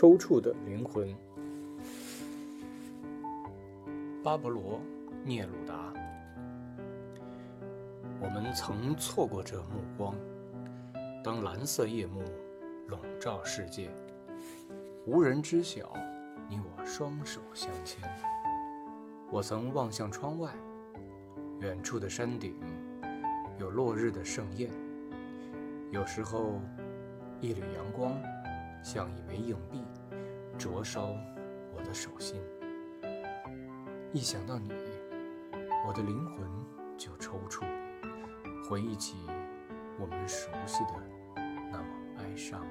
抽搐的灵魂。巴勃罗·聂鲁达，我们曾错过这目光，当蓝色夜幕笼罩世界，无人知晓，你我双手相牵。我曾望向窗外，远处的山顶有落日的盛宴，有时候一缕阳光像一枚硬币，灼烧我的手心。一想到你，我的灵魂就抽搐，回忆起我们熟悉的那么哀伤。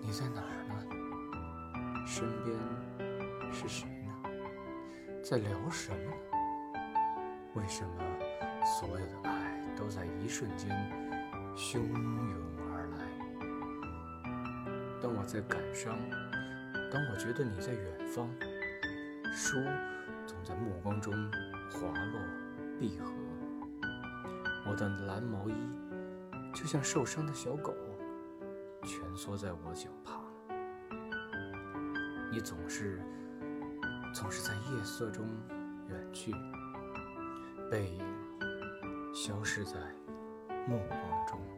你在哪儿呢？身边是谁呢？在聊什么呢？为什么所有的爱都在一瞬间汹涌？当我在感伤，当我觉得你在远方。书总在目光中滑落闭合，我的蓝毛衣就像受伤的小狗，蜷缩在我脚旁。你总是总是在夜色中远去，背影消失在目光中。